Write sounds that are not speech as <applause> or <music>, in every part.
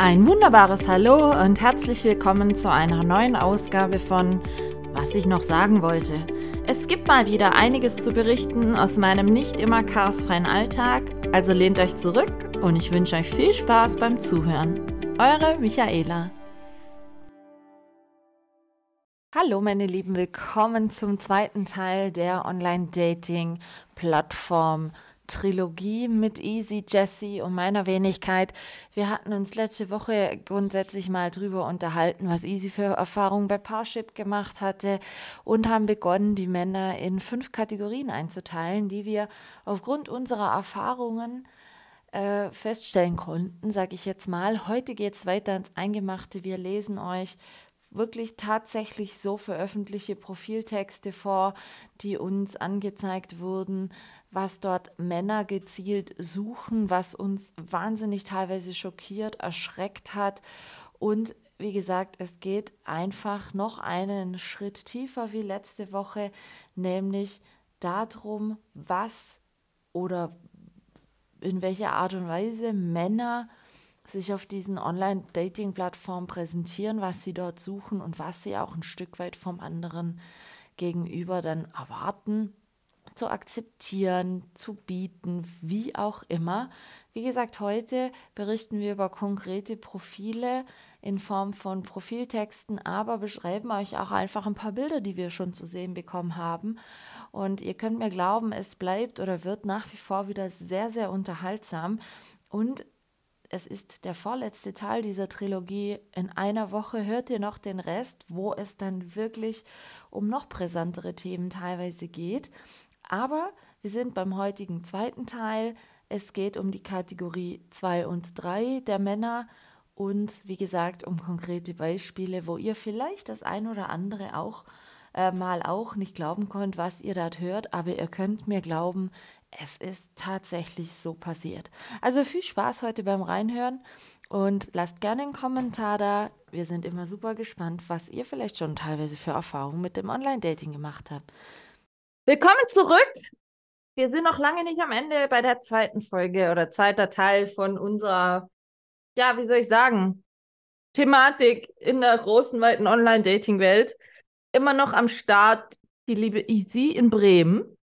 Ein wunderbares Hallo und herzlich willkommen zu einer neuen Ausgabe von Was ich noch sagen wollte. Es gibt mal wieder einiges zu berichten aus meinem nicht immer chaosfreien Alltag, also lehnt euch zurück und ich wünsche euch viel Spaß beim Zuhören. Eure Michaela. Hallo meine Lieben, willkommen zum zweiten Teil der Online-Dating-Plattform Trilogie mit Easy, Jessie und meiner Wenigkeit. Wir hatten uns letzte Woche grundsätzlich mal drüber unterhalten, was Easy für Erfahrungen bei Parship gemacht hatte und haben begonnen, die Männer in fünf Kategorien einzuteilen, die wir aufgrund unserer Erfahrungen äh, feststellen konnten, sage ich jetzt mal. Heute geht es weiter ins Eingemachte. Wir lesen euch wirklich tatsächlich so veröffentlichte Profiltexte vor, die uns angezeigt wurden, was dort Männer gezielt suchen, was uns wahnsinnig teilweise schockiert, erschreckt hat. Und wie gesagt, es geht einfach noch einen Schritt tiefer wie letzte Woche, nämlich darum, was oder in welcher Art und Weise Männer sich auf diesen Online-Dating-Plattformen präsentieren, was sie dort suchen und was sie auch ein Stück weit vom anderen gegenüber dann erwarten zu akzeptieren, zu bieten, wie auch immer. Wie gesagt, heute berichten wir über konkrete Profile in Form von Profiltexten, aber beschreiben euch auch einfach ein paar Bilder, die wir schon zu sehen bekommen haben. Und ihr könnt mir glauben, es bleibt oder wird nach wie vor wieder sehr, sehr unterhaltsam. Und es ist der vorletzte Teil dieser Trilogie. In einer Woche hört ihr noch den Rest, wo es dann wirklich um noch brisantere Themen teilweise geht. Aber wir sind beim heutigen zweiten Teil. Es geht um die Kategorie 2 und 3 der Männer und wie gesagt um konkrete Beispiele, wo ihr vielleicht das ein oder andere auch äh, mal auch nicht glauben könnt, was ihr dort hört, aber ihr könnt mir glauben, es ist tatsächlich so passiert. Also viel Spaß heute beim Reinhören und lasst gerne einen Kommentar da. Wir sind immer super gespannt, was ihr vielleicht schon teilweise für Erfahrungen mit dem Online-Dating gemacht habt. Willkommen zurück. Wir sind noch lange nicht am Ende bei der zweiten Folge oder zweiter Teil von unserer, ja, wie soll ich sagen, Thematik in der großen, weiten Online-Dating-Welt. Immer noch am Start die liebe Easy in Bremen.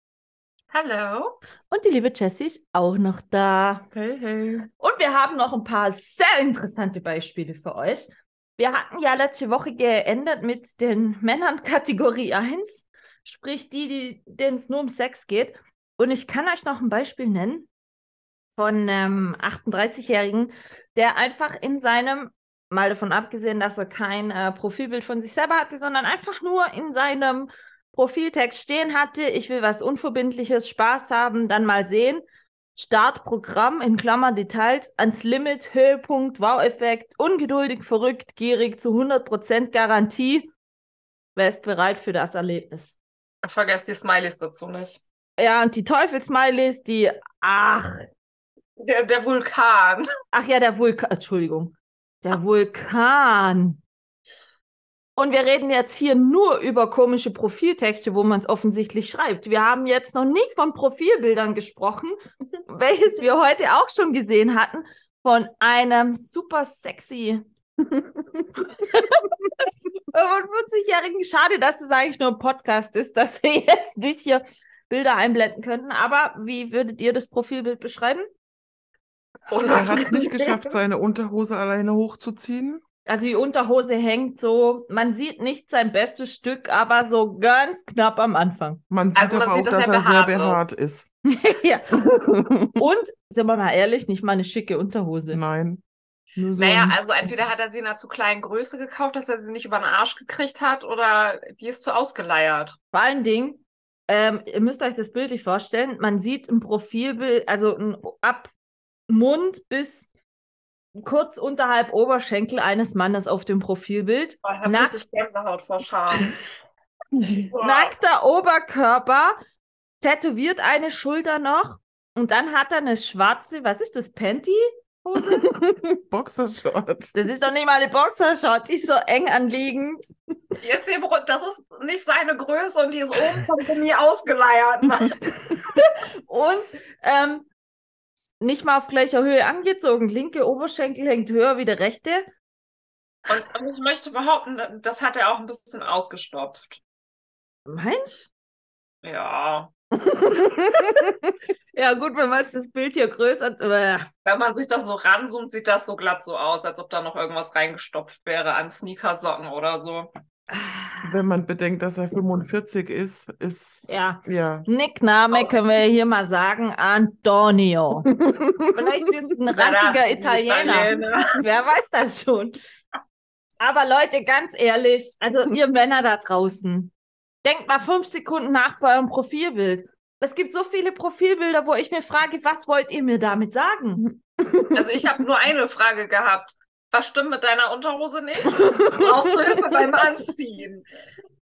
Hallo. Und die liebe Jessie ist auch noch da. Hey, hey. Und wir haben noch ein paar sehr interessante Beispiele für euch. Wir hatten ja letzte Woche geendet mit den Männern Kategorie 1 sprich die, denen es nur um Sex geht. Und ich kann euch noch ein Beispiel nennen von einem 38-Jährigen, der einfach in seinem, mal davon abgesehen, dass er kein äh, Profilbild von sich selber hatte, sondern einfach nur in seinem Profiltext stehen hatte, ich will was Unverbindliches, Spaß haben, dann mal sehen. Startprogramm in Klammer Details, ans Limit, Höhepunkt, Wow-Effekt, ungeduldig, verrückt, gierig, zu 100% Garantie. Wer ist bereit für das Erlebnis? Vergesst die Smileys dazu nicht. Ja, und die Teufelsmileys, die. Ach. Der, der Vulkan. Ach ja, der Vulkan. Entschuldigung. Der Vulkan. Und wir reden jetzt hier nur über komische Profiltexte, wo man es offensichtlich schreibt. Wir haben jetzt noch nicht von Profilbildern gesprochen, <laughs> welches wir heute auch schon gesehen hatten, von einem super sexy <laughs> 45-Jährigen, schade, dass es eigentlich nur ein Podcast ist, <laughs> dass wir jetzt nicht hier Bilder einblenden könnten. Aber wie würdet ihr das Profilbild beschreiben? Und er hat es nicht geschafft, seine Unterhose alleine hochzuziehen. Also die Unterhose hängt so, man sieht nicht sein bestes Stück, aber so ganz knapp am Anfang. Man sieht also, aber auch, dass er sehr behaart ist. <laughs> <laughs> ja. Und, sind wir mal ehrlich, nicht mal eine schicke Unterhose. Nein. So naja, also entweder hat er sie in einer zu kleinen Größe gekauft, dass er sie nicht über den Arsch gekriegt hat, oder die ist zu ausgeleiert. Vor allen Dingen, ähm, ihr müsst euch das bildlich vorstellen, man sieht im Profilbild, also ab Mund bis kurz unterhalb Oberschenkel eines Mannes auf dem Profilbild. Oh, ich habe richtig Gänsehaut vor Scham. <laughs> Nackter Oberkörper, tätowiert eine Schulter noch und dann hat er eine schwarze, was ist das, Panty? Hose? <laughs> Boxershort. Das ist doch nicht mal eine Boxershort, die ist so eng anliegend. Jetzt das ist nicht seine Größe und die ist oben von mir ausgeleiert. <laughs> und ähm, nicht mal auf gleicher Höhe angezogen. Linke Oberschenkel hängt höher wie der rechte. Und, und ich möchte behaupten, das hat er auch ein bisschen ausgestopft. Meinst Ja. <laughs> ja, gut, wenn man das Bild hier größer. Äh, Wenn man sich das so ranzoomt, sieht das so glatt so aus, als ob da noch irgendwas reingestopft wäre an Sneakersocken oder so. Wenn man bedenkt, dass er 45 ist, ist ja. ja. Nickname Oh. können wir hier mal sagen: Antonio. <laughs> Vielleicht ist es ein rassiger Italiener. <laughs> Wer weiß das schon. Aber Leute, ganz ehrlich, also ihr Männer da draußen, denkt mal fünf Sekunden nach bei eurem Profilbild. Es gibt so viele Profilbilder, wo ich mir frage, was wollt ihr mir damit sagen? <laughs> Also ich habe nur eine Frage gehabt. Was stimmt mit deiner Unterhose nicht? Brauchst du Hilfe beim <laughs> Anziehen?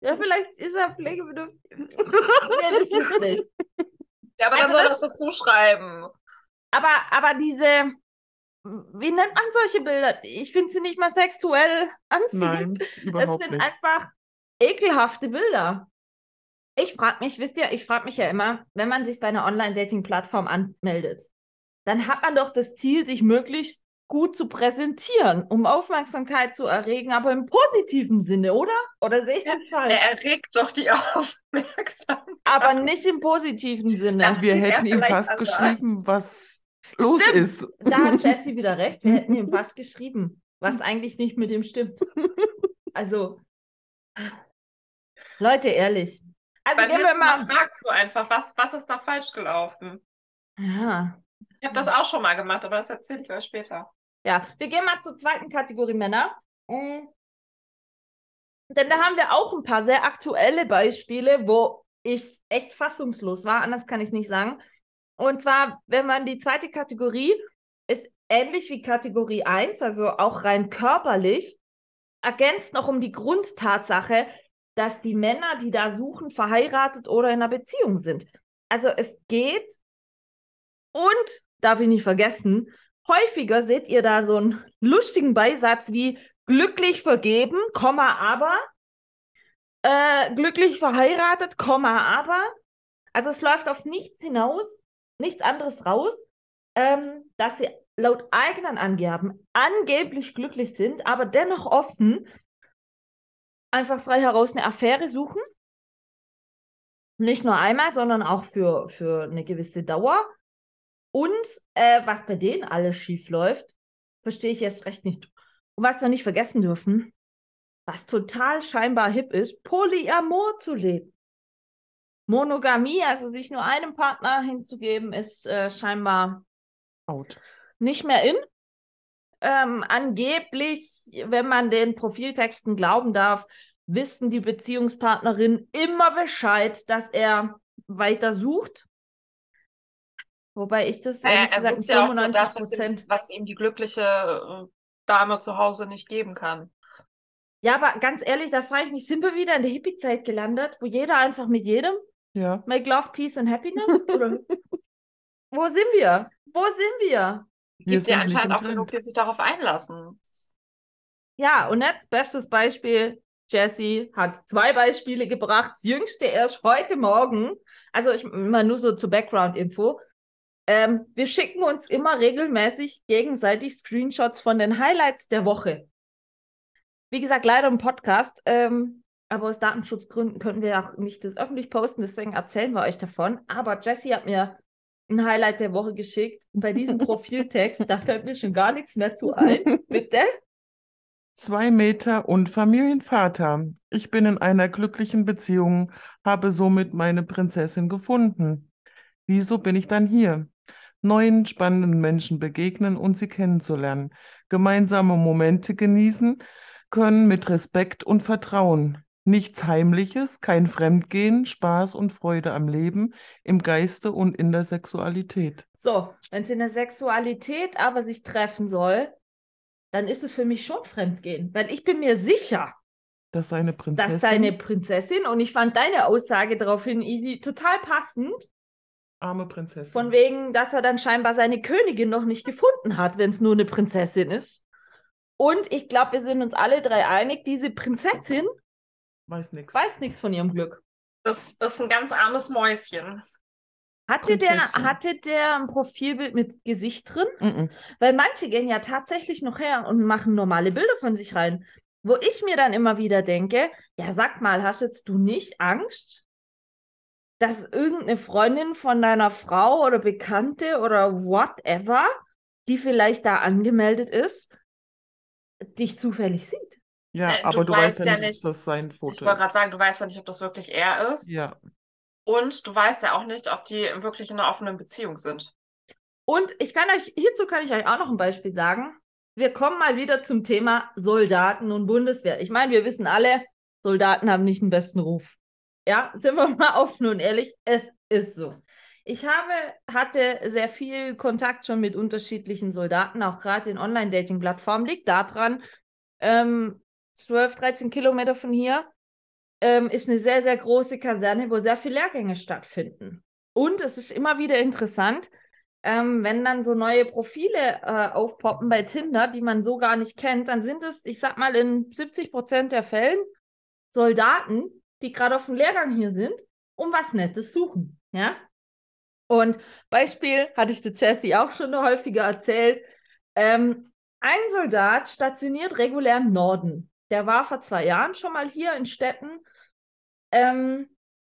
Ja, vielleicht ist er pflegebedürftig. nee, das ist nicht. Ja, aber dann Also soll das- das dazu schreiben. Aber, aber diese, wie nennt man solche Bilder? Ich finde sie nicht mal sexuell anziehend. Nein, Es überhaupt sind nicht. einfach ekelhafte Bilder. Ich frage mich, wisst ihr, ich frage mich ja immer, wenn man sich bei einer Online-Dating-Plattform anmeldet, dann hat man doch das Ziel, sich möglichst gut zu präsentieren, um Aufmerksamkeit zu erregen, aber im positiven Sinne, oder? Oder sehe ich das falsch? Er erregt doch die <laughs> Aufmerksamkeit. aber nicht im positiven Sinne. Das Wir hätten ihm fast anders. geschrieben, was los Stimmt. ist. Da hat <laughs> Jessie wieder recht. Wir hätten ihm fast geschrieben, was eigentlich nicht mit ihm stimmt. Also, Leute, ehrlich. Also gehen wir Mal fragst du einfach, was, was ist da falsch gelaufen? Ja. Ich habe das auch schon mal gemacht, aber das erzähle ich euch später. ja, wir gehen mal zur zweiten Kategorie Männer. Mm. Denn da haben wir auch ein paar sehr aktuelle Beispiele, wo ich echt fassungslos war. Anders kann ich es nicht sagen. Und zwar, wenn man die zweite Kategorie ist ähnlich wie Kategorie 1, also auch rein körperlich, ergänzt noch um die Grundtatsache, dass die Männer, die da suchen, verheiratet oder in einer Beziehung sind. Also es geht und, darf ich nicht vergessen, häufiger seht ihr da so einen lustigen Beisatz wie glücklich vergeben, Komma, aber, äh, glücklich verheiratet, Komma, aber. Also es läuft auf nichts hinaus, nichts anderes raus, ähm, dass sie laut eigenen Angaben angeblich glücklich sind, aber dennoch offen einfach frei heraus eine Affäre suchen. Nicht nur einmal, sondern auch für, für eine gewisse Dauer. Und äh, was bei denen alles schief läuft, verstehe ich erst recht nicht. Und was wir nicht vergessen dürfen, was total scheinbar hip ist, Polyamor zu leben. Monogamie, also sich nur einem Partner hinzugeben, ist äh, scheinbar Out. nicht mehr in. Ähm, angeblich, wenn man den Profiltexten glauben darf, wissen die Beziehungspartnerinnen immer Bescheid, dass er weiter sucht. Wobei ich das Naja, ehrlich er gesagt ja auch nur 95 das, was ihm, Prozent. was ihm die glückliche äh, Dame zu Hause nicht geben kann. Ja, aber ganz ehrlich, da frage ich mich, sind wir wieder in der Hippie-Zeit gelandet, wo jeder einfach mit jedem Ja. make love, peace and happiness? <laughs> Oder wo sind wir? Wo sind wir? Gibt ja anscheinend auch genug, die sich darauf einlassen. Ja, und jetzt bestes Beispiel. Jessie hat zwei Beispiele gebracht. Das jüngste erst heute Morgen. Also ich mal nur so zur Background-Info. Ähm, wir schicken uns immer regelmäßig gegenseitig Screenshots von den Highlights der Woche. Wie gesagt, leider im Podcast. Ähm, aber aus Datenschutzgründen können wir auch nicht das öffentlich posten, deswegen erzählen wir euch davon. Aber Jessie hat mir ein Highlight der Woche geschickt. Und bei diesem <laughs> Profiltext, da fällt mir schon gar nichts mehr zu ein. Bitte? Zwei Meter und Familienvater. Ich bin in einer glücklichen Beziehung, habe somit meine Prinzessin gefunden. Wieso bin ich dann hier? Neuen spannenden Menschen begegnen und sie kennenzulernen, gemeinsame Momente genießen können mit Respekt und Vertrauen. Nichts Heimliches, kein Fremdgehen, Spaß und Freude am Leben, im Geiste und in der Sexualität. So, wenn es in der Sexualität aber sich treffen soll, dann ist es für mich schon Fremdgehen. Weil ich bin mir sicher, Das ist eine Prinzessin. dass deine Prinzessin, und ich fand deine Aussage daraufhin, Easy, total passend, arme Prinzessin. von wegen, dass er dann scheinbar seine Königin noch nicht gefunden hat, wenn es nur eine Prinzessin ist. Und ich glaube, wir sind uns alle drei einig, diese Prinzessin Weiß nichts. weiß nichts von ihrem Glück. Das, das ist ein ganz armes Mäuschen. Hatte der, hatte der ein Profilbild mit Gesicht drin? Mhm. Weil manche gehen ja tatsächlich noch her und machen normale Bilder von sich rein. Wo ich mir dann immer wieder denke, ja, sag mal, hast jetzt du nicht Angst, dass irgendeine Freundin von deiner Frau oder Bekannte oder whatever, die vielleicht da angemeldet ist, dich zufällig sieht? Ja, Äh, du aber du weißt weißt ja nicht, dass das sein Ich Foto wollte gerade ist. sagen, du weißt ja nicht, ob das wirklich er ist. Ja. Und du weißt ja auch nicht, ob die wirklich in einer offenen Beziehung sind. Und ich kann euch, hierzu kann ich euch auch noch ein Beispiel sagen. Wir kommen mal wieder zum Thema Soldaten und Bundeswehr. Ich meine, wir wissen alle, Soldaten haben nicht den besten Ruf. Ja, sind wir <laughs> mal offen und ehrlich, es ist so. Ich habe, hatte sehr viel Kontakt schon mit unterschiedlichen Soldaten, auch gerade in Online-Dating-Plattformen. Liegt daran, ähm, 12, 13 Kilometer von hier ähm, ist eine sehr, sehr große Kaserne, wo sehr viele Lehrgänge stattfinden. Und es ist immer wieder interessant, ähm, wenn dann so neue Profile äh, aufpoppen bei Tinder, die man so gar nicht kennt, dann sind es, ich sag mal, in 70 Prozent der Fällen Soldaten, die gerade auf dem Lehrgang hier sind und was Nettes suchen. Ja? Und Beispiel hatte ich der Jessie auch schon häufiger erzählt. Ähm, ein Soldat stationiert regulär im Norden. Der war vor zwei Jahren schon mal hier in Städten. Ähm,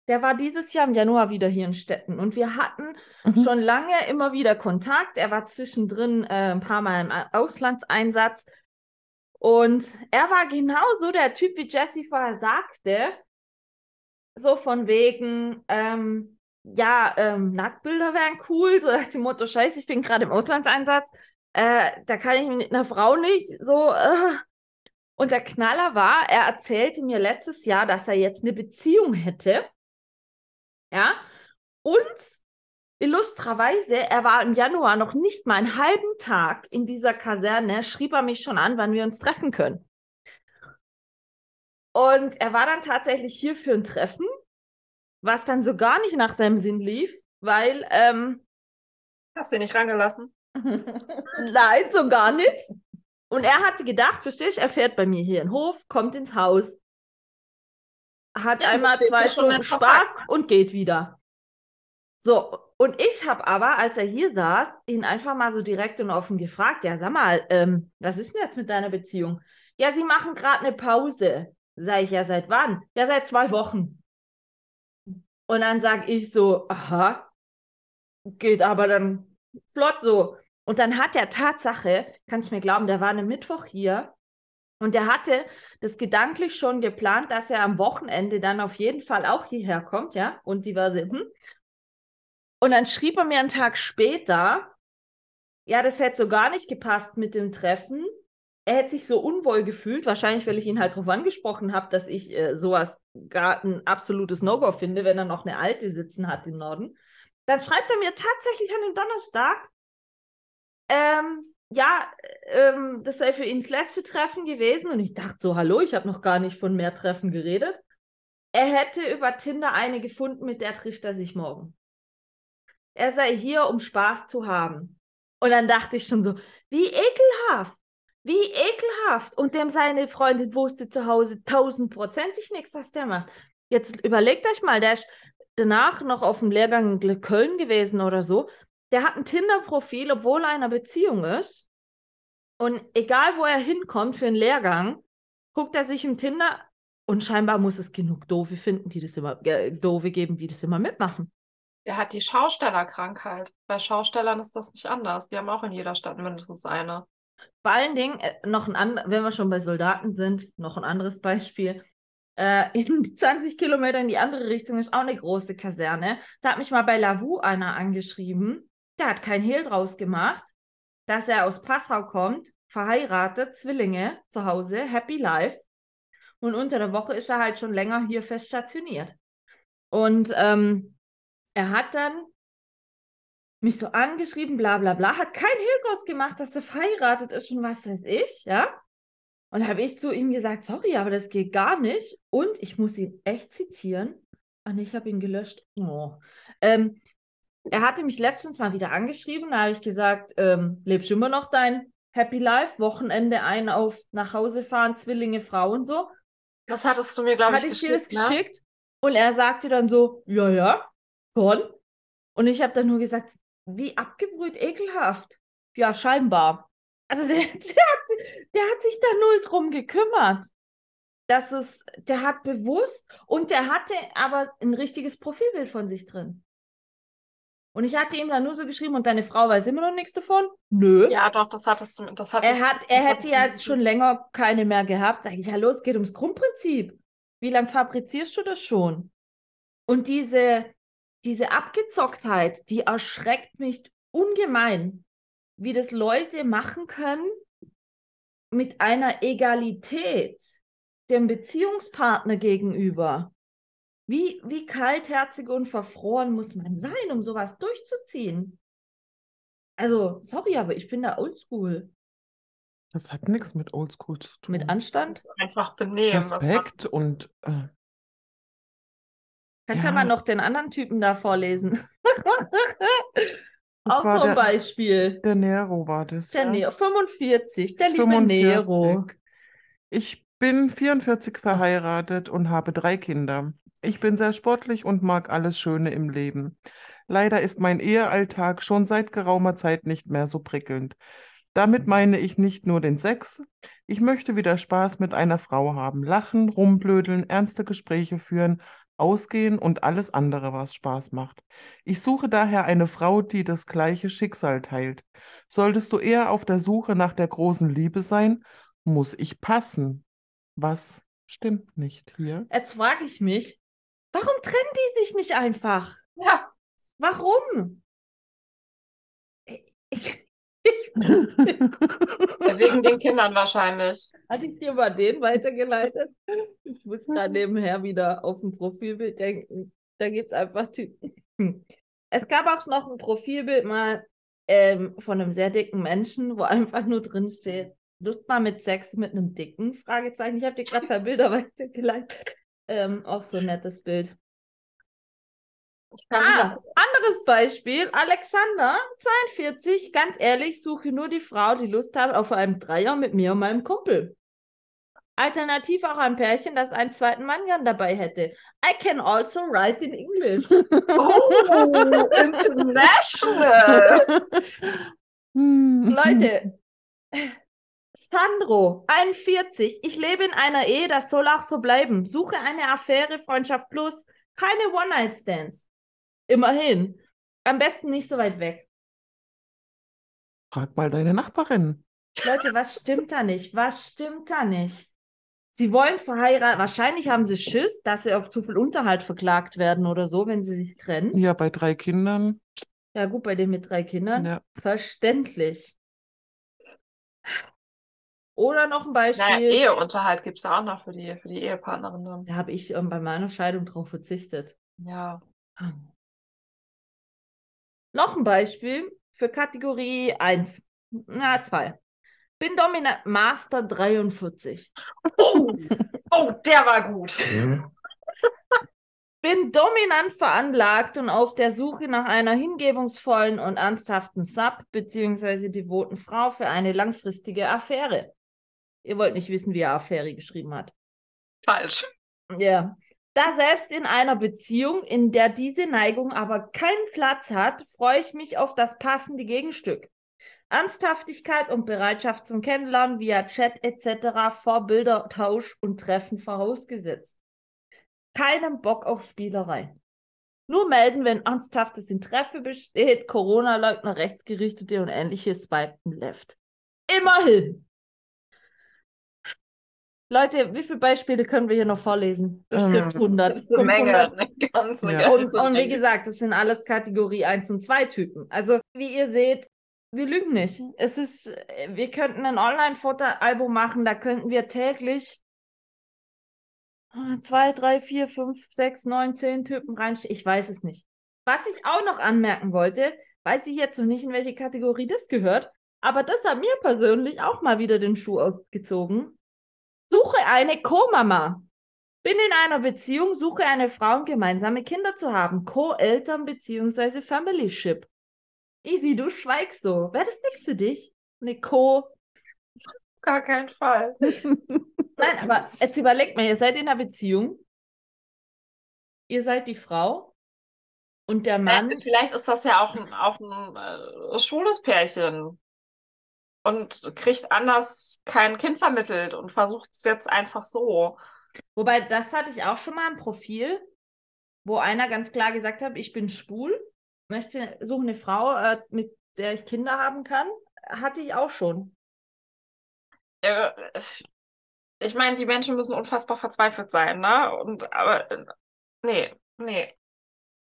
der war dieses Jahr im Januar wieder hier in Städten. Und wir hatten Mhm. schon lange immer wieder Kontakt. Er war zwischendrin äh, ein paar Mal im Auslandseinsatz. Und er war genauso der Typ, wie Jesse vorher sagte. So von wegen, ähm, ja, ähm, Nacktbilder wären cool. So nach dem Motto, scheiße, ich bin gerade im Auslandseinsatz. Äh, da kann ich mit einer Frau nicht so. Äh. Und der Knaller war, er erzählte mir letztes Jahr, dass er jetzt eine Beziehung hätte. Ja. Und illustrerweise, er war im Januar noch nicht mal einen halben Tag in dieser Kaserne, schrieb er mich schon an, wann wir uns treffen können. Und er war dann tatsächlich hier für ein Treffen, was dann so gar nicht nach seinem Sinn lief, weil, ähm, Hast du ihn nicht rangelassen? <laughs> nein, so gar nicht. Und er hatte gedacht, verstehst du, er fährt bei mir hier in den Hof, kommt ins Haus, hat Ja, einmal zwei Stunden Spaß und geht wieder. So, und ich habe aber, als er hier saß, ihn einfach mal so direkt und offen gefragt, ja, sag mal, ähm, was ist denn jetzt mit deiner Beziehung? Ja, sie machen gerade eine Pause. Sag ich, ja, seit wann? Ja, seit zwei Wochen. Und dann sag ich so, aha, geht aber dann flott so. Und dann hat der Tatsache, kannst du mir glauben, der war am Mittwoch hier und der hatte das gedanklich schon geplant, dass er am Wochenende dann auf jeden Fall auch hierher kommt, ja, und diverse, hm. Und dann schrieb er mir einen Tag später, ja, das hätte so gar nicht gepasst mit dem Treffen. Er hätte sich so unwohl gefühlt, wahrscheinlich, weil ich ihn halt darauf angesprochen habe, dass ich äh, sowas gar ein absolutes No-Go finde, wenn er noch eine alte sitzen hat im Norden. Dann schreibt er mir tatsächlich an dem Donnerstag, ähm, ja, ähm, das sei für ihn das letzte Treffen gewesen. Und ich dachte so, hallo, ich habe noch gar nicht von mehr Treffen geredet. Er hätte über Tinder eine gefunden, mit der trifft er sich morgen. Er sei hier, um Spaß zu haben. Und dann dachte ich schon so, wie ekelhaft, wie ekelhaft. Und dem seine Freundin wusste zu Hause tausendprozentig nichts, was der macht. Jetzt überlegt euch mal, der ist danach noch auf dem Lehrgang in Köln gewesen oder so. Der hat ein Tinder-Profil, obwohl er in einer Beziehung ist. Und egal, wo er hinkommt für einen Lehrgang, guckt er sich im Tinder und scheinbar muss es genug Doofe finden, die das immer, äh, Doofe geben, die das immer mitmachen. Der hat die Schaustellerkrankheit. Bei Schaustellern ist das nicht anders. Die haben auch in jeder Stadt mindestens eine. Vor allen Dingen, äh, noch ein wenn wir schon bei Soldaten sind, noch ein anderes Beispiel. Äh, in 20 Kilometer in die andere Richtung ist auch eine große Kaserne. Da hat mich mal bei Lavu einer angeschrieben. Der hat kein Hehl draus gemacht, dass er aus Passau kommt, verheiratet, Zwillinge zu Hause, happy life. Und unter der Woche ist er halt schon länger hier fest stationiert. Und ähm, er hat dann mich so angeschrieben, bla bla bla, hat kein Hehl draus gemacht, dass er verheiratet ist und was weiß ich, ja. Und habe ich zu ihm gesagt, sorry, aber das geht gar nicht. Und ich muss ihn echt zitieren. Ah, nee, ich habe ihn gelöscht. Oh. Ähm, er hatte mich letztens mal wieder angeschrieben, da habe ich gesagt, ähm, lebst du immer noch dein Happy Life, Wochenende ein auf nach Hause fahren, Zwillinge, Frau und so. Das hattest du mir, glaube ich, Hatte ich dir das geschickt, ne? geschickt? Und er sagte dann so, ja, ja, schon. Und ich habe dann nur gesagt, wie abgebrüht, ekelhaft. Ja, scheinbar. Also <laughs> der, der, hat, der hat sich da null drum gekümmert. Das ist, der hat bewusst und der hatte aber ein richtiges Profilbild von sich drin. Und ich hatte ihm dann nur so geschrieben, und deine Frau weiß immer noch nichts davon? Nö. Ja, doch, das hattest du. Das hattest, Er, hat, er hätte ja jetzt schon länger keine mehr gehabt. Sag ich, hallo, es geht ums Grundprinzip. Wie lange fabrizierst du das schon? Und diese, diese Abgezocktheit, die erschreckt mich ungemein, wie das Leute machen können mit einer Egalität dem Beziehungspartner gegenüber. Wie, wie kaltherzig und verfroren muss man sein, um sowas durchzuziehen? Also, sorry, aber ich bin da oldschool. Das hat nichts mit Oldschool zu tun. Mit Anstand? einfach benehmen. Respekt und äh, Kannst ja. Ja. mal noch den anderen Typen da vorlesen. <laughs> Das Auch so ein Beispiel. der Nero war das. Der ja. Nero, 45, der liebe 45. Nero. Ich bin 44 verheiratet und habe drei Kinder. Ich bin sehr sportlich und mag alles Schöne im Leben. Leider ist mein Ehealltag schon seit geraumer Zeit nicht mehr so prickelnd. Damit meine ich nicht nur den Sex. Ich möchte wieder Spaß mit einer Frau haben, lachen, rumblödeln, ernste Gespräche führen, ausgehen und alles andere, was Spaß macht. Ich suche daher eine Frau, die das gleiche Schicksal teilt. Solltest du eher auf der Suche nach der großen Liebe sein, muss ich passen. Was stimmt nicht hier? Jetzt frage ich mich, warum trennen die sich nicht einfach? Ja, Warum? <laughs> Ich, ja, wegen den Kindern wahrscheinlich. hatte ich dir mal den weitergeleitet? Ich muss gerade nebenher wieder auf ein Profilbild denken. Da gibt es einfach Typen. <laughs> Es gab auch noch ein Profilbild mal ähm, von einem sehr dicken Menschen, wo einfach nur drin steht, Lust mal mit Sex mit einem dicken? Fragezeichen. Ich habe dir gerade zwei Bilder <laughs> weitergeleitet. Ähm, auch so ein nettes Bild. Ah, anderes Beispiel. Alexander, 42. Ganz ehrlich, suche nur die Frau, die Lust hat auf einen Dreier mit mir und meinem Kumpel. Alternativ auch ein Pärchen, das einen zweiten Mann gern dabei hätte. I can also write in English. Oh, <laughs> international. <laughs> <laughs> Leute, Sandro, 41. Ich lebe in einer Ehe, das soll auch so bleiben. Suche eine Affäre, Freundschaft plus, keine One-Night-Stands. Immerhin. Am besten nicht so weit weg. Frag mal deine Nachbarin. Leute, was stimmt da nicht? Was stimmt da nicht? Sie wollen verheiraten. Wahrscheinlich haben sie Schiss, dass sie auf zu viel Unterhalt verklagt werden oder so, wenn sie sich trennen. Ja, bei drei Kindern. Ja, gut, bei denen mit drei Kindern. Ja. Verständlich. Oder noch ein Beispiel. Naja, Eheunterhalt gibt es auch noch für die, für die Ehepartnerin dann. Da habe ich ähm, bei meiner Scheidung drauf verzichtet. Ja. Noch ein Beispiel für Kategorie 1. Na, 2. Bin dominant Master 43. Oh, oh, der war gut. Bin dominant veranlagt und auf der Suche nach einer hingebungsvollen und ernsthaften Sub bzw. devoten Frau für eine langfristige Affäre. Ihr wollt nicht wissen, wie er Affäre geschrieben hat. Falsch. Ja. Da selbst in einer Beziehung, in der diese Neigung aber keinen Platz hat, freue ich mich auf das passende Gegenstück. Ernsthaftigkeit und Bereitschaft zum Kennenlernen via Chat etc., Vorbildertausch und Treffen vorausgesetzt. Keinen Bock auf Spielerei. Nur melden, wenn ernsthaftes Interesse besteht, Corona-Leugner, Rechtsgerichtete und ähnliches swipen left. Immerhin. Leute, wie viele Beispiele können wir hier noch vorlesen? Bestimmt Ähm, 100. Eine Menge. 500. Eine ganze, Ja. Und, ganze und wie Menge. gesagt, das sind alles Kategorie 1 und 2 Typen. Also, wie ihr seht, wir lügen nicht. Es ist, äh, wir könnten ein Online-Fotoalbum machen, da könnten wir täglich 2, 3, 4, 5, 6, 9, 10 Typen reinstellen. Ich weiß es nicht. Was ich auch noch anmerken wollte, weiß ich jetzt noch nicht, in welche Kategorie das gehört, aber das hat mir persönlich auch mal wieder den Schuh ausgezogen. Suche eine Co-Mama. Bin in einer Beziehung, suche eine Frau, um gemeinsame Kinder zu haben. Co-Eltern bzw. Family-Ship. Easy, du schweigst so. Wäre das nichts für dich? Eine Co. Gar keinen Fall. <laughs> Nein, aber jetzt überlegt mal, ihr seid in einer Beziehung. Ihr seid die Frau. Und der Mann, vielleicht ist das ja auch ein, auch ein äh, schwules Pärchen und kriegt anders kein Kind vermittelt und versucht es jetzt einfach so. wobei das hatte ich auch schon mal im Profil, wo einer ganz klar gesagt hat, ich bin schwul, möchte, suche eine Frau, äh, mit der ich Kinder haben kann. Hatte ich auch schon. Äh, ich meine, die Menschen müssen unfassbar verzweifelt sein, ne? Und aber äh, nee, nee.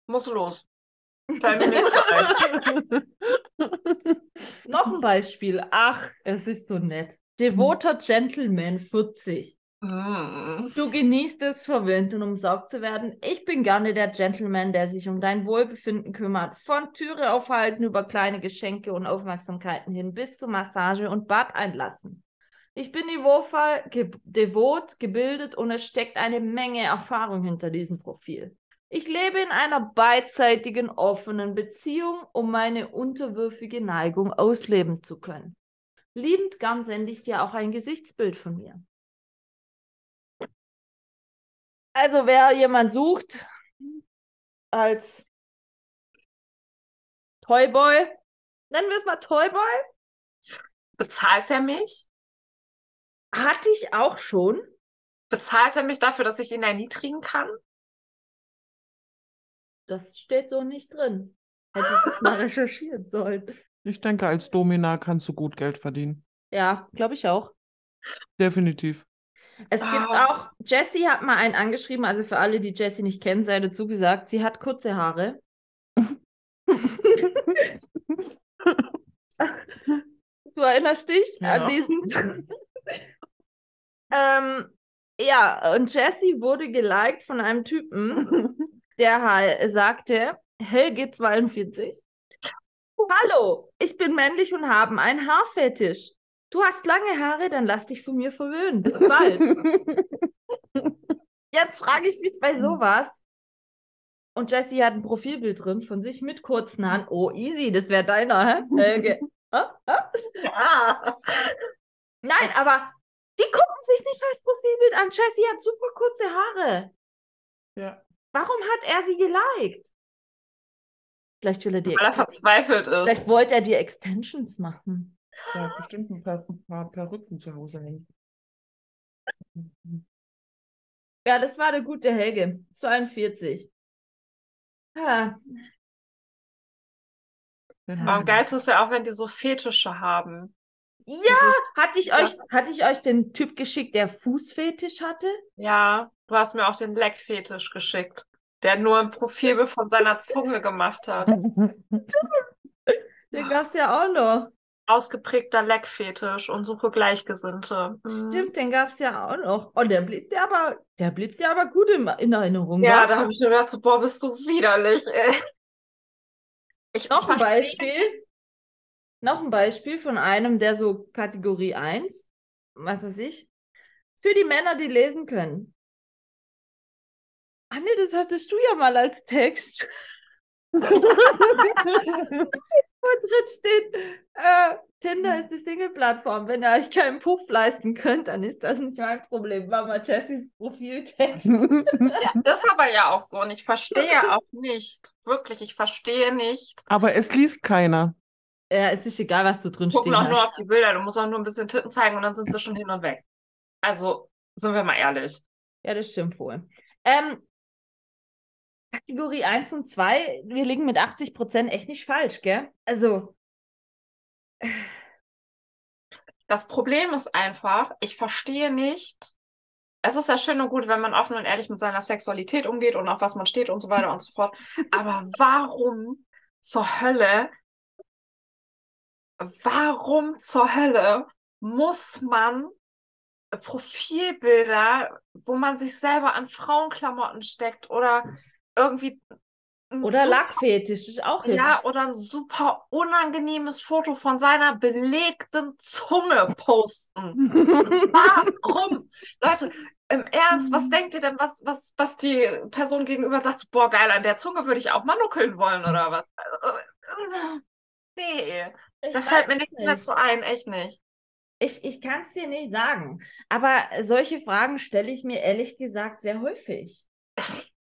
Muss los. Fällt mir nichts ein. <laughs> Noch ein Beispiel. Ach, es ist so nett. Devoter Gentleman 40. Mm. Du genießt es, verwöhnt und umsaugt zu werden. Ich bin gerne der Gentleman, der sich um dein Wohlbefinden kümmert. Von Türe aufhalten über kleine Geschenke und Aufmerksamkeiten hin bis zu Massage und Bad einlassen. Ich bin niveauvoll, ge devot, gebildet und es steckt eine Menge Erfahrung hinter diesem Profil. Ich lebe in einer beidseitigen, offenen Beziehung, um meine unterwürfige Neigung ausleben zu können. Liebend gern sende ich dir auch ein Gesichtsbild von mir. Also wer jemand sucht als Toyboy, nennen wir es mal Toyboy, Bezahlt er mich? hatte ich auch schon. Bezahlt er mich dafür, dass ich ihn erniedrigen kann? Das steht so nicht drin. Hätte ich das mal <laughs> recherchieren sollen. Ich denke, als Domina kannst du gut Geld verdienen. Ja, glaube ich auch. Definitiv. Es gibt Ah. auch, Jessie hat mal einen angeschrieben, also für alle, die Jessie nicht kennen, sei dazu gesagt, sie hat kurze Haare. <laughs> Du erinnerst dich Ja. an diesen? <laughs> ähm, ja, und Jessie wurde geliked von einem Typen, der halt sagte, Helge 42. Hallo, ich bin männlich und habe einen Haarfetisch. Du hast lange Haare, dann lass dich von mir verwöhnen. Bis bald. <laughs> Jetzt frage ich mich bei sowas. Und Jessie hat ein Profilbild drin von sich mit kurzen Haaren. Oh, easy, das wäre deiner, hä? Helge. Ah, <laughs> ah. Nein, aber die gucken sich nicht als Profilbild an. Jessie hat super kurze Haare. Ja. Warum hat er sie geliked? Vielleicht will er die Weil er verzweifelt ist. Vielleicht wollte er die Extensions machen. Hat bestimmt ein paar, ein paar Perücken zu Hause hängen. Ja, das war der gute Helge. 42. Ja, Den Aber am geilsten ist ja auch, wenn die so Fetische haben. Ja hatte ich euch, hatte ich euch den Typ geschickt, der Fußfetisch hatte? Ja, du hast mir auch den Leckfetisch geschickt, der nur ein Profilbild von seiner Zunge gemacht hat. <laughs> Den gab es ja auch noch. Ausgeprägter Leckfetisch und suche Gleichgesinnte. Mhm. Stimmt, den gab es ja auch noch. Oh, der blieb dir aber, der blieb dir aber gut in, in Erinnerung. Ja, wa? da habe ich mir gedacht, boah, bist du widerlich, ey. Ich, Noch ein Beispiel. Noch ein Beispiel von einem, der so Kategorie 1, was weiß ich, für die Männer, die lesen können. Ah nee, das hattest du ja mal als Text. <laughs> Wo drin steht, äh, Tinder ist die Single-Plattform. Wenn ihr euch keinen Puff leisten könnt, dann ist das nicht mein Problem. War mal Jessys Profiltext. <laughs> Ja, ist aber ja auch so und ich verstehe auch nicht. Wirklich, ich verstehe nicht. Aber es liest keiner. Ja, es ist egal, was du drin Gucken stehen auch nur auf hast. die Bilder, du musst auch nur ein bisschen Titten zeigen und dann sind sie schon hin und weg. Also, sind wir mal ehrlich. Ja, das stimmt wohl. Ähm, Kategorie 1 und 2, wir liegen mit 80 Prozent echt nicht falsch, gell? Also, Das Problem ist einfach, ich verstehe nicht. Es ist ja schön und gut, wenn man offen und ehrlich mit seiner Sexualität umgeht und auf was man steht und so weiter und so fort. <laughs> Aber warum zur Hölle, warum zur Hölle muss man Profilbilder, wo man sich selber an Frauenklamotten steckt oder irgendwie oder super- Lackfetisch ist auch hip. ja, oder ein super unangenehmes Foto von seiner belegten Zunge posten. Warum? Leute, im Ernst, was denkt ihr denn, was, was, was die Person gegenüber sagt? Boah, geil, an der Zunge würde ich auch mal nuckeln wollen oder was? Also, Nee, Ich da fällt mir nichts mehr nicht. zu ein, echt nicht. Ich, ich kann es dir nicht sagen. Aber solche Fragen stelle ich mir ehrlich gesagt sehr häufig. <laughs>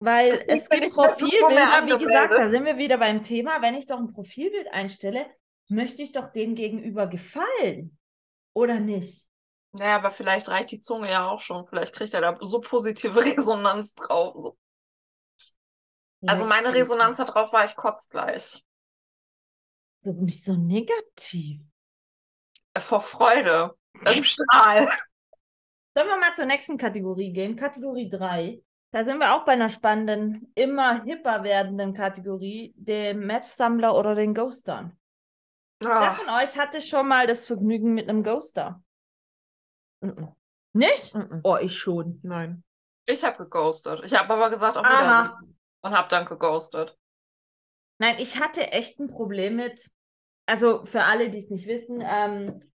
Weil es gibt mehr Profilbilder, wie gesagt, da sind wir wieder beim Thema. Wenn ich doch ein Profilbild einstelle, möchte ich doch dem gegenüber gefallen. Oder nicht? Naja, aber vielleicht reicht die Zunge ja auch schon. Vielleicht kriegt er da so positive <laughs> Resonanz drauf. Also meine Resonanz darauf war, ich kotze gleich. So, nicht so negativ. Äh, Vor Freude. Im <laughs> Strahl. Sollen wir mal zur nächsten Kategorie gehen? Kategorie 3. Da sind wir auch bei einer spannenden, immer hipper werdenden Kategorie, dem Matchsammler oder den Ghostern. Wer von euch hatte schon mal das Vergnügen mit einem Ghoster? Mhm. Nicht? Mhm. Oh, ich schon. Nein. ich habe geghostet. Ich habe aber gesagt, auf Aha. Wiedersehen. Und habe dann geghostet. Nein, ich hatte echt ein Problem mit, also für alle, die es nicht wissen, ähm,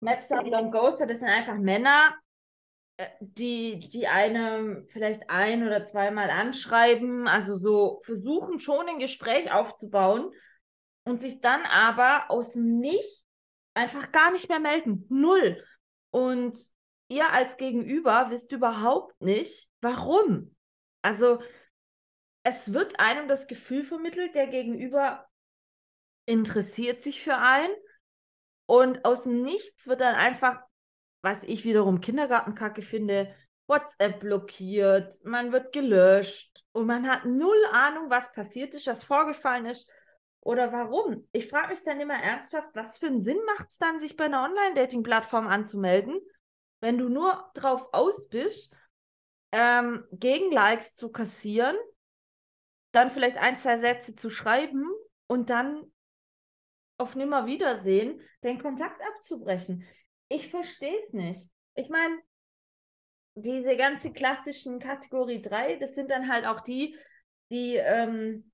Matchsammler und Ghoster, das sind einfach Männer, äh, die, die einem vielleicht ein- oder zweimal anschreiben, also so versuchen schon ein Gespräch aufzubauen und sich dann aber aus dem Nicht einfach gar nicht mehr melden. Null. Und ihr als Gegenüber wisst überhaupt nicht, warum. Also es wird einem das Gefühl vermittelt, der Gegenüber interessiert sich für einen und aus Nichts wird dann einfach, was ich wiederum Kindergartenkacke finde, WhatsApp blockiert, man wird gelöscht und man hat null Ahnung, was passiert ist, was vorgefallen ist oder warum. Ich frage mich dann immer ernsthaft, was für einen Sinn macht es dann, sich bei einer Online-Dating-Plattform anzumelden, wenn du nur drauf aus bist, ähm, Gegenlikes zu kassieren, dann vielleicht ein, zwei Sätze zu schreiben und dann auf Nimmerwiedersehen den Kontakt abzubrechen. Ich verstehe es nicht. Ich meine, diese ganze klassischen Kategorie 3, das sind dann halt auch die, die ähm,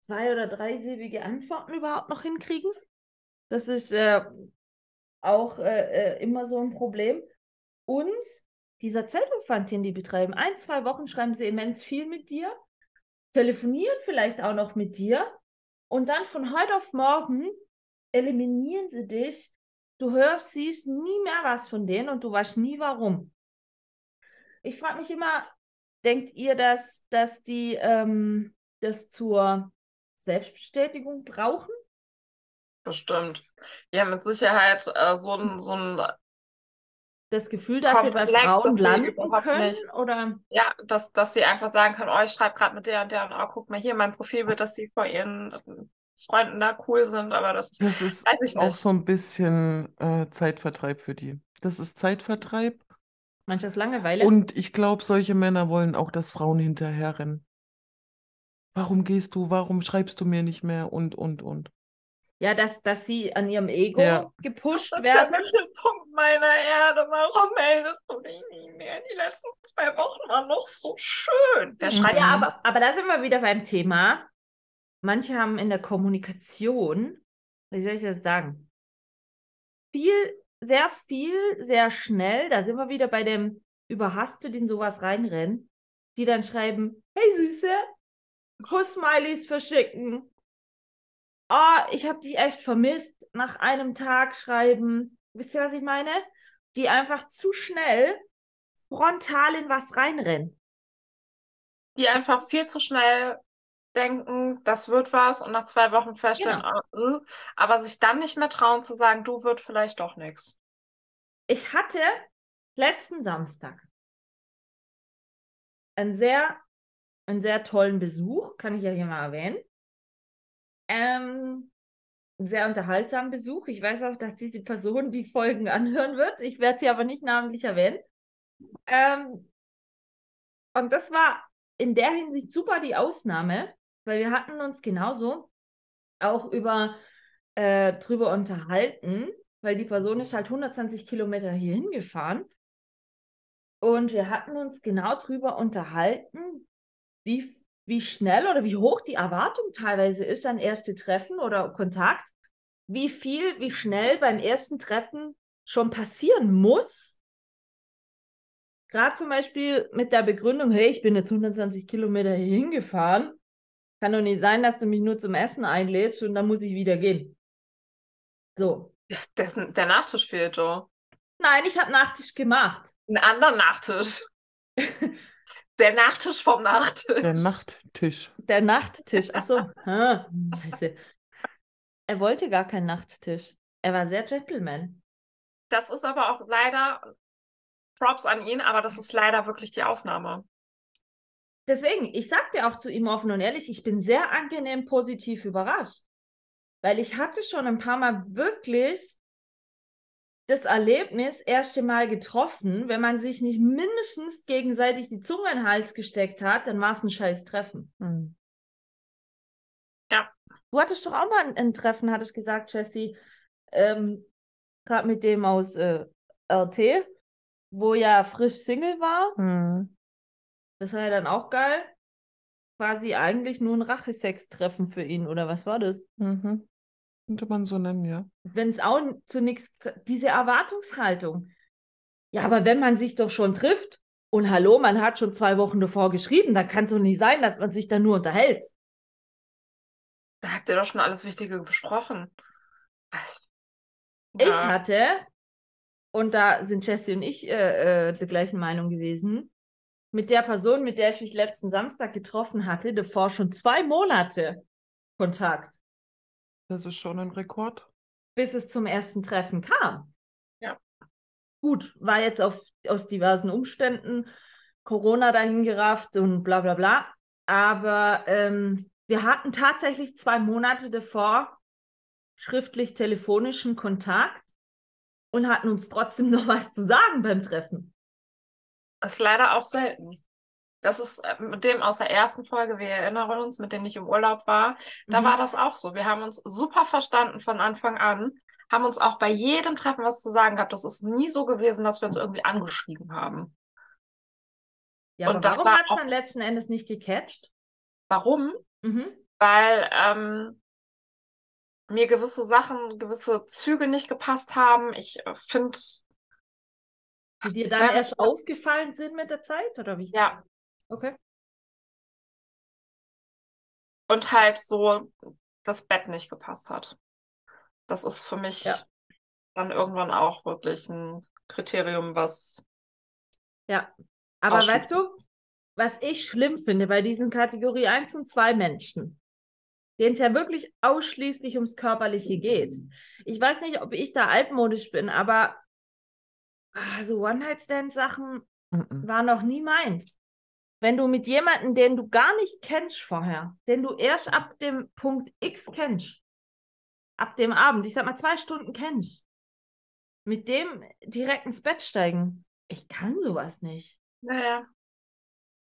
zwei- oder dreisilbige Antworten überhaupt noch hinkriegen. Das ist äh, auch äh, äh, immer so ein Problem. Und dieser Zeitaufwand, den die betreiben, ein, zwei Wochen schreiben sie immens viel mit dir, telefonieren vielleicht auch noch mit dir und dann von heute auf morgen eliminieren sie dich. Du hörst, siehst nie mehr was von denen und du weißt nie warum. Ich frage mich immer, denkt ihr, dass, dass die ähm, das zur Selbstbestätigung brauchen? Bestimmt. Ja, mit Sicherheit äh, so ein, so ein, Das Gefühl, dass sie bei Komplex, dass Frauen sie landen können? nicht- Oder? ja, dass, dass sie einfach sagen können, oh, ich schreibe gerade mit der und der und oh, guck mal hier, mein Profilbild, dass sie vor ihren Freunden da cool sind, aber das ist, Das ist weiß ich auch nicht. so ein bisschen äh, Zeitvertreib für die. Das ist Zeitvertreib. Manches Langeweile? Und ich glaube, solche Männer wollen auch, dass Frauen hinterherrennen. Warum gehst du? Warum schreibst du mir nicht mehr? Und, und, und. Ja, dass, dass sie an ihrem Ego Ja. gepusht Das ist der werden. Mittelpunkt meiner Erde. Warum meldest du dich nie mehr? Die letzten zwei Wochen waren noch so schön. Wer Mhm. Ja, aber, das? aber da sind wir wieder beim Thema. Manche haben in der Kommunikation, wie soll ich das sagen, viel, sehr viel, sehr schnell, da sind wir wieder bei dem Überhastet in sowas reinrennen, die dann schreiben, hey Süße, Kuss-Smileys verschicken. Oh, ich habe dich echt vermisst. Nach einem Tag schreiben. Wisst ihr, was ich meine? Die einfach zu schnell frontal in was reinrennen. Die einfach viel zu schnell denken, das wird was und nach zwei Wochen feststellen, Genau. ah, äh, aber sich dann nicht mehr trauen zu sagen, du wird vielleicht doch nichts. Ich hatte letzten Samstag einen sehr, einen sehr tollen Besuch, kann ich ja hier mal erwähnen. Ähm, sehr unterhaltsamen Besuch. Ich weiß auch, dass diese Person die Folgen anhören wird. Ich werde sie aber nicht namentlich erwähnen. Ähm, und das war in der Hinsicht super die Ausnahme, weil wir hatten uns genauso auch über äh, drüber unterhalten, weil die Person ist halt 120 Kilometer hier hingefahren. Und wir hatten uns genau drüber unterhalten, wie, wie schnell oder wie hoch die Erwartung teilweise ist an erste Treffen oder Kontakt, wie viel, wie schnell beim ersten Treffen schon passieren muss. Gerade zum Beispiel mit der Begründung, hey, ich bin jetzt 120 Kilometer hier hingefahren. Kann doch nicht sein, dass du mich nur zum Essen einlädst und dann muss ich wieder gehen. So. Dessen, der Nachtisch fehlt doch. Nein, ich habe Nachtisch gemacht. Einen anderen Nachtisch. <laughs> Der Nachtisch vom Nachtisch. Der Nachttisch. Der Nachttisch. Ach so. Ah, scheiße. Er wollte gar keinen Nachttisch. Er war sehr Gentleman. Das ist aber auch leider Props an ihn, aber das ist leider wirklich die Ausnahme. Deswegen, ich sagte auch zu ihm offen und ehrlich, ich bin sehr angenehm positiv überrascht. Weil ich hatte schon ein paar Mal wirklich das Erlebnis, erste Mal getroffen, wenn man sich nicht mindestens gegenseitig die Zunge in den Hals gesteckt hat, dann war es ein scheiß Treffen. Hm. Ja. Du hattest doch auch mal ein, ein Treffen, hattest gesagt, Jessie, ähm, gerade mit dem aus äh, RT, wo ja frisch Single war. Hm. Das war ja dann auch geil. Quasi eigentlich nur ein Rachesex-Treffen für ihn, oder was war das? Mhm. Könnte man so nennen, ja. Wenn es auch zu nichts, diese Erwartungshaltung. Ja, aber wenn man sich doch schon trifft und hallo, man hat schon zwei Wochen davor geschrieben, dann kann es doch nicht sein, dass man sich dann nur unterhält. Da habt ihr doch schon alles Wichtige besprochen. Ich Ja. hatte, und da sind Jessie und ich äh, äh, der gleichen Meinung gewesen, mit der Person, mit der ich mich letzten Samstag getroffen hatte, davor schon zwei Monate Kontakt, Das ist schon ein Rekord. bis es zum ersten Treffen kam. Ja. Gut, war jetzt auf, aus diversen Umständen, Corona dahin gerafft und bla bla bla. Aber ähm, wir hatten tatsächlich zwei Monate davor schriftlich telefonischen Kontakt und hatten uns trotzdem <laughs> noch was zu sagen beim Treffen. Ist leider auch selten. Das ist äh, mit dem aus der ersten Folge, wir erinnern uns, mit dem ich im Urlaub war, da Mhm. war das auch so. Wir haben uns super verstanden von Anfang an, haben uns auch bei jedem Treffen was zu sagen gehabt. Das ist nie so gewesen, dass wir uns irgendwie angeschrieben haben. Ja, Und warum war hat es dann letzten Endes nicht gecatcht? Warum? Mhm. Weil ähm, mir gewisse Sachen, gewisse Züge nicht gepasst haben. Ich äh, finde, Die dir dann erst aufgefallen sind mit der Zeit, oder wie? ja, Okay. und halt so das Bett nicht gepasst hat. Das ist für mich Ja. dann irgendwann auch wirklich ein Kriterium, was Ja. Aber weißt du, was ich schlimm finde bei diesen Kategorie 1 und 2 Menschen, denen es ja wirklich ausschließlich ums Körperliche geht. Ich weiß nicht, ob ich da altmodisch bin, aber ah, so One-Night-Stand-Sachen Mhm. war noch nie meins. Wenn du mit jemandem, den du gar nicht kennst vorher, den du erst ab dem Punkt X kennst, ab dem Abend, ich sag mal zwei Stunden kennst, mit dem direkt ins Bett steigen, ich kann sowas nicht. naja,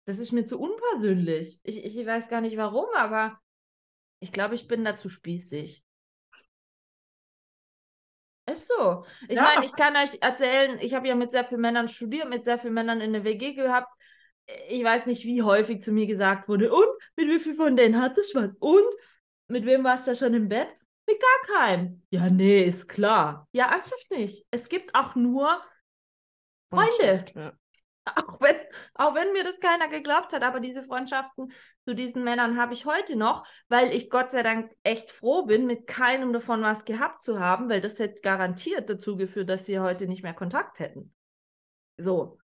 Das ist mir zu unpersönlich. Ich, ich weiß gar nicht warum, aber ich glaube, ich bin da zu spießig. Ist so. Ich Ja. meine, ich kann euch erzählen, ich habe ja mit sehr vielen Männern studiert, mit sehr vielen Männern in der WG gehabt. Ich weiß nicht, wie häufig zu mir gesagt wurde, und mit wie viel von denen hattest du was? Und mit wem warst du schon im Bett? Mit gar keinem. Ja, nee, ist klar. Ja, ernsthaft nicht. Es gibt auch nur Freunde. Ja. <laughs> Auch wenn, auch wenn mir das keiner geglaubt hat, aber diese Freundschaften zu diesen Männern habe ich heute noch, weil ich Gott sei Dank echt froh bin, mit keinem davon was gehabt zu haben, weil das hätte garantiert dazu geführt, dass wir heute nicht mehr Kontakt hätten. So.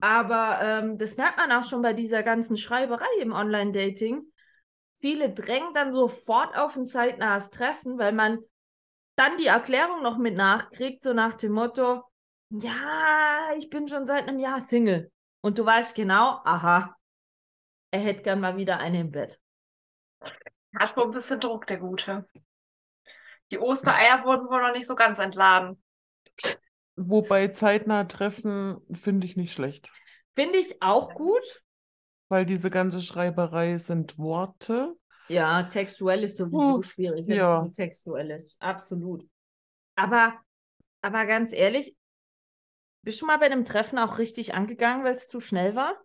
Aber ähm, das merkt man auch schon bei dieser ganzen Schreiberei im Online-Dating. Viele drängen dann sofort auf ein zeitnahes Treffen, weil man dann die Erklärung noch mit nachkriegt, so nach dem Motto, ja, ich bin schon seit einem Jahr Single. Und du weißt genau, aha, er hätte gern mal wieder eine im Bett. hat wohl ein bisschen Druck, der Gute. Die Ostereier wurden wohl noch nicht so ganz entladen. <laughs> Wobei zeitnah treffen finde ich nicht schlecht. Finde ich auch gut. Weil diese ganze Schreiberei sind Worte. Ja, textuell ist sowieso Hm, schwierig, wenn ja. es textuell ist. Absolut. Aber, aber ganz ehrlich, bist du mal bei einem Treffen auch richtig angegangen, weil es zu schnell war?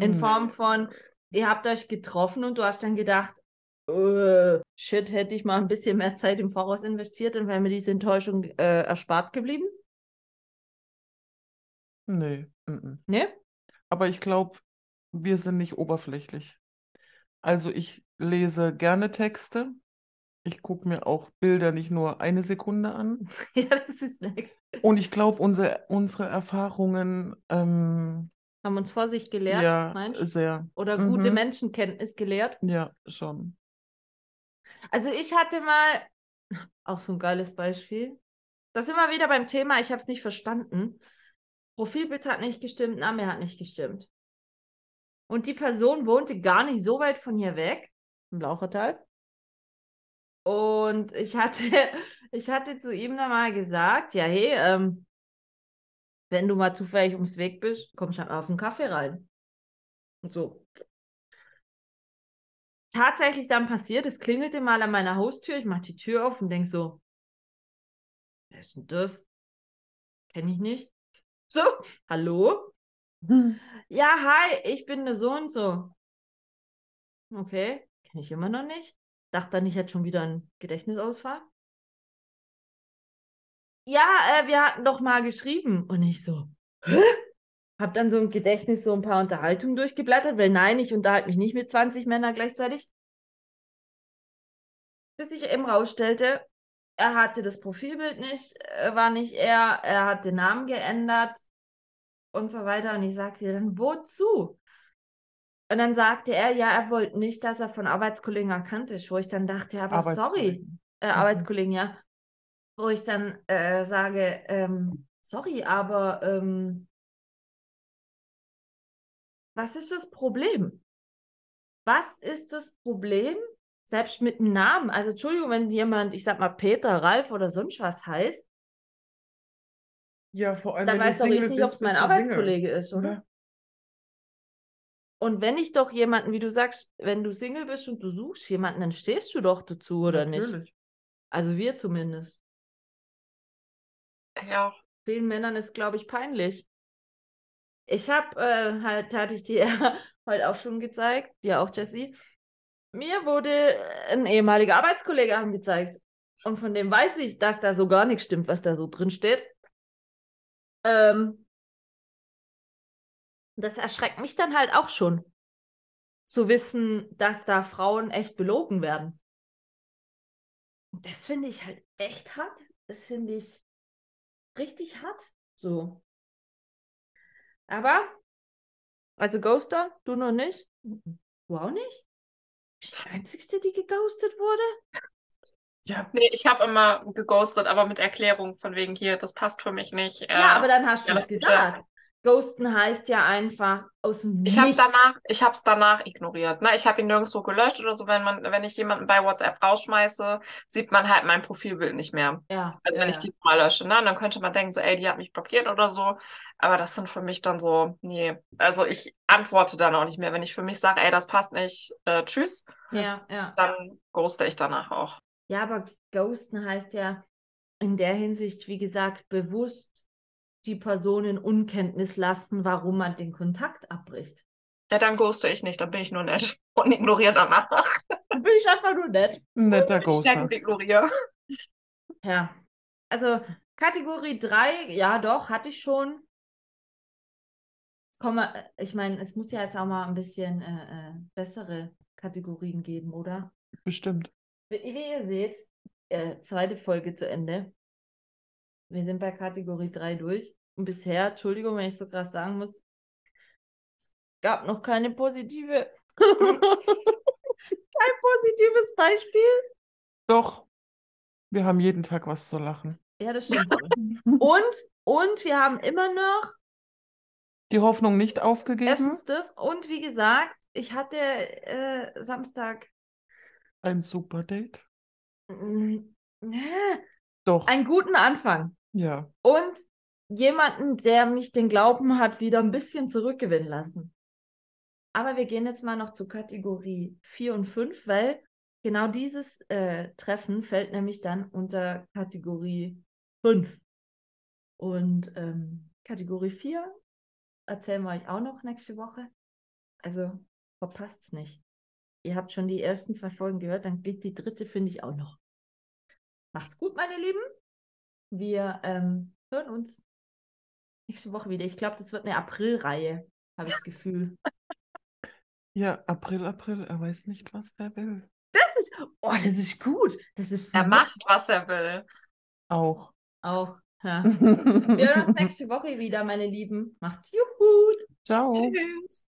In Hm. Form von, ihr habt euch getroffen und du hast dann gedacht, äh, shit, hätte ich mal ein bisschen mehr Zeit im Voraus investiert, dann wäre mir diese Enttäuschung äh, erspart geblieben. Nee. mhm. Ne? Aber ich glaube, wir sind nicht oberflächlich. Also ich lese gerne Texte. Ich gucke mir auch Bilder nicht nur eine Sekunde an. <laughs> ja, das ist next. Und ich glaube, unsere, unsere Erfahrungen ähm, Haben uns Vorsicht gelehrt, Ja, meinst sehr. Oder gute Mhm. Menschenkenntnis gelehrt. Ja, schon. Also ich hatte mal auch so ein geiles Beispiel. Da sind wir wieder beim Thema, ich habe es nicht verstanden. Profilbild hat nicht gestimmt, Name hat nicht gestimmt. Und die Person wohnte gar nicht so weit von hier weg, im Lauchertal. Und ich hatte, <laughs> ich hatte zu ihm dann mal gesagt, ja, hey, ähm, wenn du mal zufällig ums Weg bist, komm schon auf einen Kaffee rein. Und so. Tatsächlich dann passiert, es klingelte mal an meiner Haustür, ich mache die Tür auf und denke so, wer ist denn das? Kenne ich nicht. So, hallo? Ja, hi, ich bin der so und so. Okay, kenne ich immer noch nicht. Dachte dann, ich hätte schon wieder einen Gedächtnisausfall. Ja, äh, wir hatten doch mal geschrieben. Und ich so, hä? Hab dann so im Gedächtnis so ein paar Unterhaltungen durchgeblättert, weil nein, ich unterhalte mich nicht mit 20 Männern gleichzeitig. Bis sich eben rausstellte, er hatte das Profilbild nicht, äh, war nicht er, er hat den Namen geändert und so weiter. Und ich sagte dann, wozu? Und dann sagte er, ja, er wollte nicht, dass er von Arbeitskollegen erkannt ist, wo ich dann dachte, ja, aber sorry, Arbeitskollegen. äh, Mhm. Arbeitskollegen, ja. Wo ich dann äh, sage, ähm, sorry, aber ähm, was ist das Problem? Was ist das Problem? Selbst mit einem Namen. Also, Entschuldigung, wenn jemand, ich sag mal, Peter, Ralf oder sonst was heißt, Ja, vor allem, dann weiß doch ich nicht, ob es mein du Single. Arbeitskollege ist, oder? Ja. Und wenn ich doch jemanden, wie du sagst, wenn du Single bist und du suchst jemanden, dann stehst du doch dazu, oder nicht? Natürlich. Also wir zumindest. Ja. Vielen Männern ist, glaube ich, peinlich. Ich habe, äh, halt, hatte ich dir <laughs> heute auch schon gezeigt, dir auch, Jessie. Mir wurde ein ehemaliger Arbeitskollege angezeigt. Und von dem weiß ich, dass da so gar nichts stimmt, was da so drin steht. Ähm, das erschreckt mich dann halt auch schon, zu wissen, dass da Frauen echt belogen werden. Das finde ich halt echt hart. Das finde ich richtig hart. So. Aber, also Ghoster, du noch nicht? Du auch nicht? Bist du die Einzige, die geghostet wurde? Ja, Nee, ich habe immer geghostet, aber mit Erklärung von wegen hier, das passt für mich nicht. äh, Ja, aber dann hast du ja, es das- gesagt. Ghosten heißt ja einfach aus dem Ich habe danach, ich habe es danach ignoriert. Ne? Ich habe ihn nirgendwo gelöscht oder so. Wenn man, wenn ich jemanden bei WhatsApp rausschmeiße, sieht man halt mein Profilbild nicht mehr. Ja, Also ja, wenn ich die mal lösche, ne? Dann könnte man denken, so, ey, die hat mich blockiert oder so. Aber das sind für mich dann so, nee. Also ich antworte dann auch nicht mehr. Wenn ich für mich sage, ey, das passt nicht, äh, tschüss, Ja, ja. dann ghoste ich danach auch. Ja, aber Ghosten heißt ja in der Hinsicht, wie gesagt, bewusst die Person in Unkenntnis lassen, warum man den Kontakt abbricht. Ja, dann ghoste ich nicht, dann bin ich nur nett <laughs> und ignoriere danach. Dann bin ich einfach nur nett. ein netter Ich Ghoster. und ignoriere. Ja. Also Kategorie 3, ja doch, hatte ich schon. Wir, äh, ich meine, es muss ja jetzt auch mal ein bisschen äh, äh, bessere Kategorien geben, oder? Bestimmt. Wie, wie ihr seht, äh, zweite Folge zu Ende. Wir sind bei Kategorie 3 durch. Und bisher, Entschuldigung, wenn ich so krass sagen muss, es gab noch keine positive, <laughs> kein positives Beispiel. Doch. Wir haben jeden Tag was zu lachen. Ja, das stimmt. und, und wir haben immer noch Die Hoffnung nicht aufgegeben. erstens das. Und wie gesagt, ich hatte äh, Samstag Ein super Date. äh, Doch. einen guten Anfang. ja. Und jemanden, der mich den Glauben hat, wieder ein bisschen zurückgewinnen lassen. Aber wir gehen jetzt mal noch zu Kategorie 4 und 5, weil genau dieses äh, Treffen fällt nämlich dann unter Kategorie 5. Und ähm, Kategorie 4 erzählen wir euch auch noch nächste Woche. Also verpasst's nicht. Ihr habt schon die ersten zwei Folgen gehört, dann geht die dritte, finde ich, auch noch. Macht's gut, meine Lieben. Wir ähm, hören uns nächste Woche wieder. Ich glaube, das wird eine Aprilreihe, habe ich das Gefühl. <laughs> Ja, April, April, er weiß nicht, was er will. Das ist, oh, das ist gut. Das ist Er macht, was er will. Auch. auch. Ja. <laughs> Wir hören uns nächste Woche wieder, meine Lieben. Macht's gut. Ciao. Tschüss.